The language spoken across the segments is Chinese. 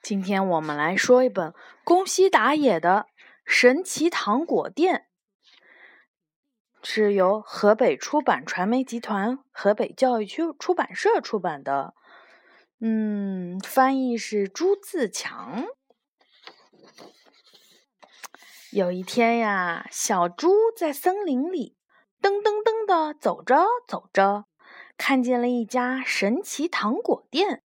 今天我们来说一本宫西达也的《神奇糖果店》，是由河北出版传媒集团、河北教育区出版社出版的。嗯，翻译是朱自强。有一天呀，小猪在森林里噔噔噔的走着走着，看见了一家神奇糖果店。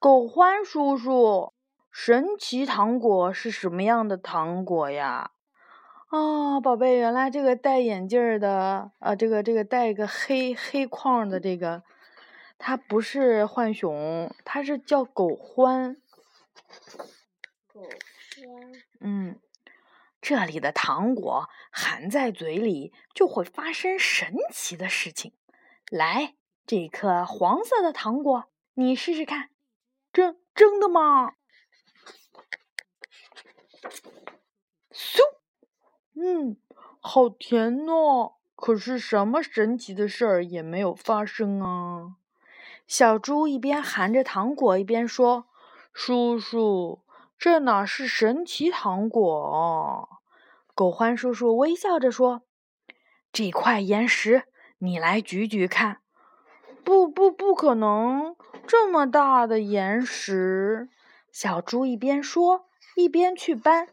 狗欢叔叔，神奇糖果是什么样的糖果呀？啊，宝贝，原来这个戴眼镜的，呃，这个这个戴一个黑黑框的这个，它不是浣熊，它是叫狗欢。狗欢。嗯，这里的糖果含在嘴里就会发生神奇的事情。来，这颗黄色的糖果，你试试看。真真的吗？咻，嗯，好甜哦。可是什么神奇的事儿也没有发生啊！小猪一边含着糖果一边说：“叔叔，这哪是神奇糖果？”狗欢叔叔微笑着说：“这块岩石，你来举举看。”不不，不可能！这么大的岩石，小猪一边说一边去搬。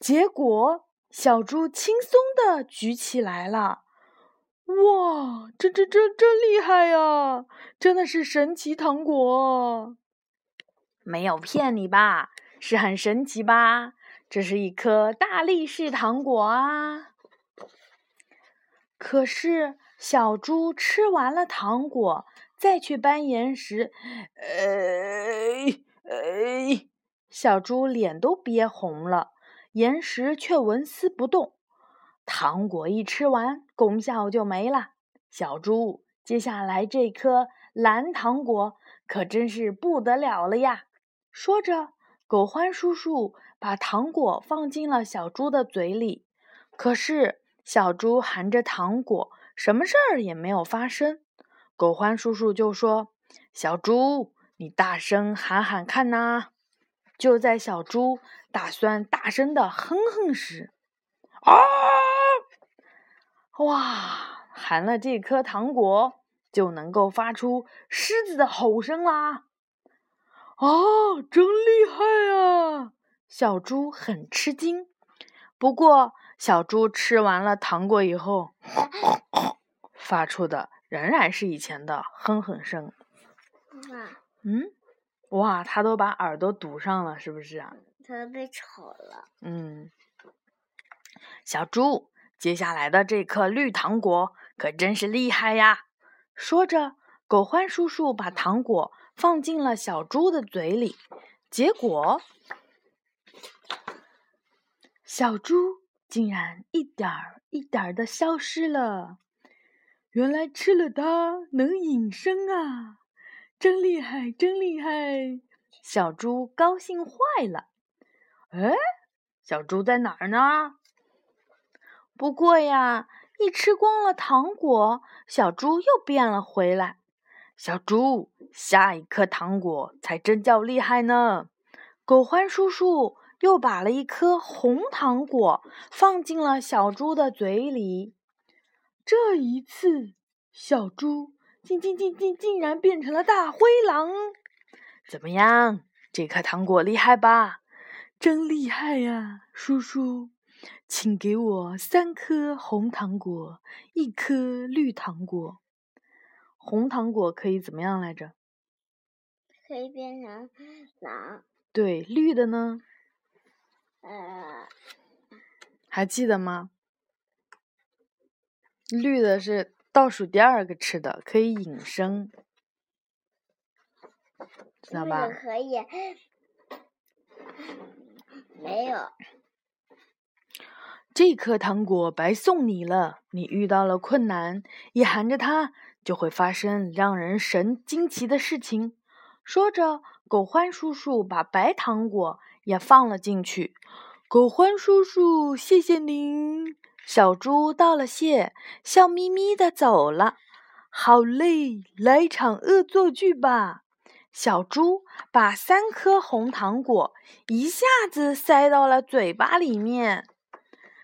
结果，小猪轻松的举起来了。哇，这这这真厉害呀！真的是神奇糖果。没有骗你吧？是很神奇吧？这是一颗大力士糖果啊！可是。小猪吃完了糖果，再去搬岩石。哎哎，小猪脸都憋红了，岩石却纹丝不动。糖果一吃完，功效就没了。小猪，接下来这颗蓝糖果可真是不得了了呀！说着，狗欢叔叔把糖果放进了小猪的嘴里。可是，小猪含着糖果。什么事儿也没有发生，狗欢叔叔就说：“小猪，你大声喊喊看呐！”就在小猪打算大声的哼哼时，啊！哇！含了这颗糖果就能够发出狮子的吼声啦！啊，真厉害啊！小猪很吃惊。不过，小猪吃完了糖果以后，发出的仍然是以前的哼哼声。哇！嗯，哇，它都把耳朵堵上了，是不是啊？它都被吵了。嗯，小猪，接下来的这颗绿糖果可真是厉害呀！说着，狗欢叔叔把糖果放进了小猪的嘴里，结果。小猪竟然一点儿一点儿的消失了。原来吃了它能隐身啊！真厉害，真厉害！小猪高兴坏了。哎，小猪在哪儿呢？不过呀，一吃光了糖果，小猪又变了回来。小猪，下一颗糖果才真叫厉害呢！狗欢叔叔。又把了一颗红糖果放进了小猪的嘴里。这一次，小猪竟竟竟竟竟然变成了大灰狼。怎么样，这颗糖果厉害吧？真厉害呀，叔叔！请给我三颗红糖果，一颗绿糖果。红糖果可以怎么样来着？可以变成狼。对，绿的呢？呃，还记得吗？绿的是倒数第二个吃的，可以隐身，知道吧？可以，没有。这颗糖果白送你了，你遇到了困难，一含着它，就会发生让人神惊奇的事情。说着，狗欢叔叔把白糖果。也放了进去。狗欢叔叔，谢谢您。小猪道了谢，笑眯眯的走了。好嘞，来场恶作剧吧！小猪把三颗红糖果一下子塞到了嘴巴里面。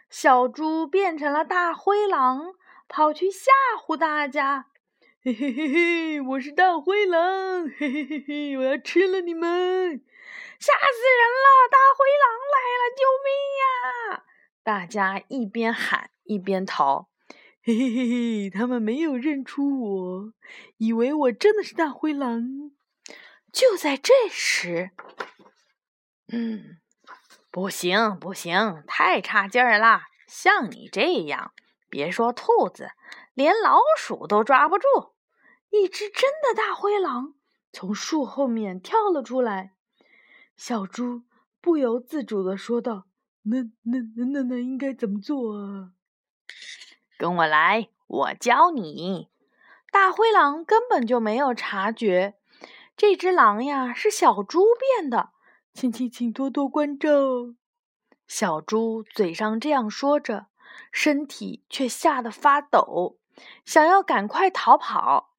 小猪变成了大灰狼，跑去吓唬大家：“嘿嘿嘿嘿，我是大灰狼，嘿嘿嘿嘿，我要吃了你们！吓死人了，大灰狼来了，救命呀！”大家一边喊一边逃。嘿嘿嘿嘿，他们没有认出我，以为我真的是大灰狼。就在这时，嗯。不行，不行，太差劲儿了！像你这样，别说兔子，连老鼠都抓不住。一只真的大灰狼从树后面跳了出来。小猪不由自主的说道：“那、那、那、那、那应该怎么做啊？”跟我来，我教你。大灰狼根本就没有察觉，这只狼呀是小猪变的。请请请多多关照。小猪嘴上这样说着，身体却吓得发抖，想要赶快逃跑。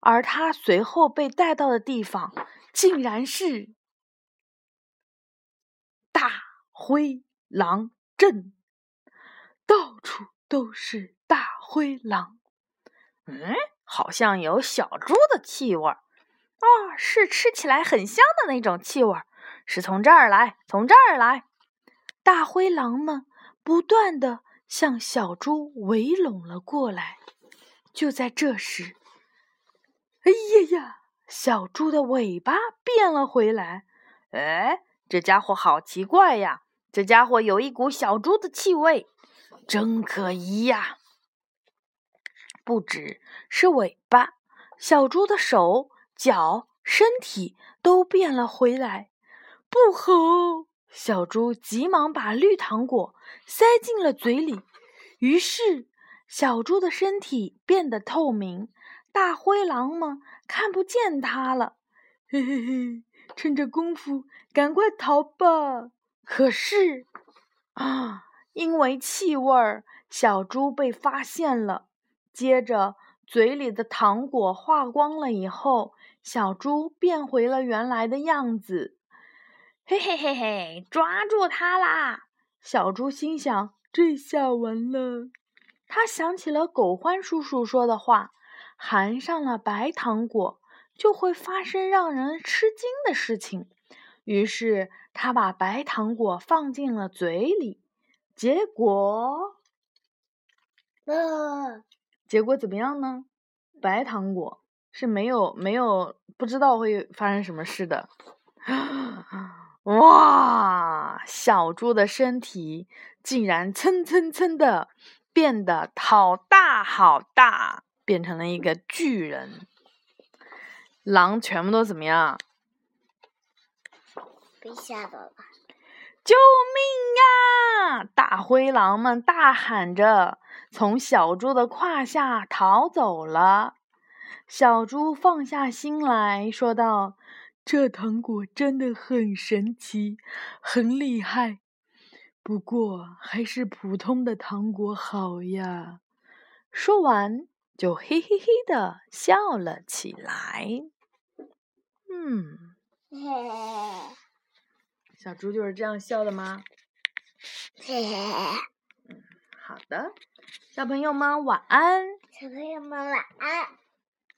而他随后被带到的地方，竟然是大灰狼镇，到处都是大灰狼。嗯，好像有小猪的气味儿。哦，是吃起来很香的那种气味儿。是从这儿来，从这儿来！大灰狼们不断的向小猪围拢了过来。就在这时，哎呀呀！小猪的尾巴变了回来。哎，这家伙好奇怪呀！这家伙有一股小猪的气味，真可疑呀！不只是尾巴，小猪的手、脚、身体都变了回来。不好！小猪急忙把绿糖果塞进了嘴里，于是小猪的身体变得透明，大灰狼们看不见它了。嘿嘿嘿，趁着功夫赶快逃吧！可是啊，因为气味儿，小猪被发现了。接着，嘴里的糖果化光了以后，小猪变回了原来的样子。嘿嘿嘿嘿，抓住它啦！小猪心想：这下完了。他想起了狗欢叔叔说的话：含上了白糖果，就会发生让人吃惊的事情。于是他把白糖果放进了嘴里，结果……呃，结果怎么样呢？白糖果是没有没有不知道会发生什么事的。哇！小猪的身体竟然蹭蹭蹭的变得好大好大，变成了一个巨人。狼全部都怎么样？被吓到了！救命呀！大灰狼们大喊着，从小猪的胯下逃走了。小猪放下心来说道。这糖果真的很神奇，很厉害。不过还是普通的糖果好呀。说完，就嘿嘿嘿的笑了起来。嗯，小猪就是这样笑的吗？嗯，好的，小朋友们晚安。小朋友们晚安。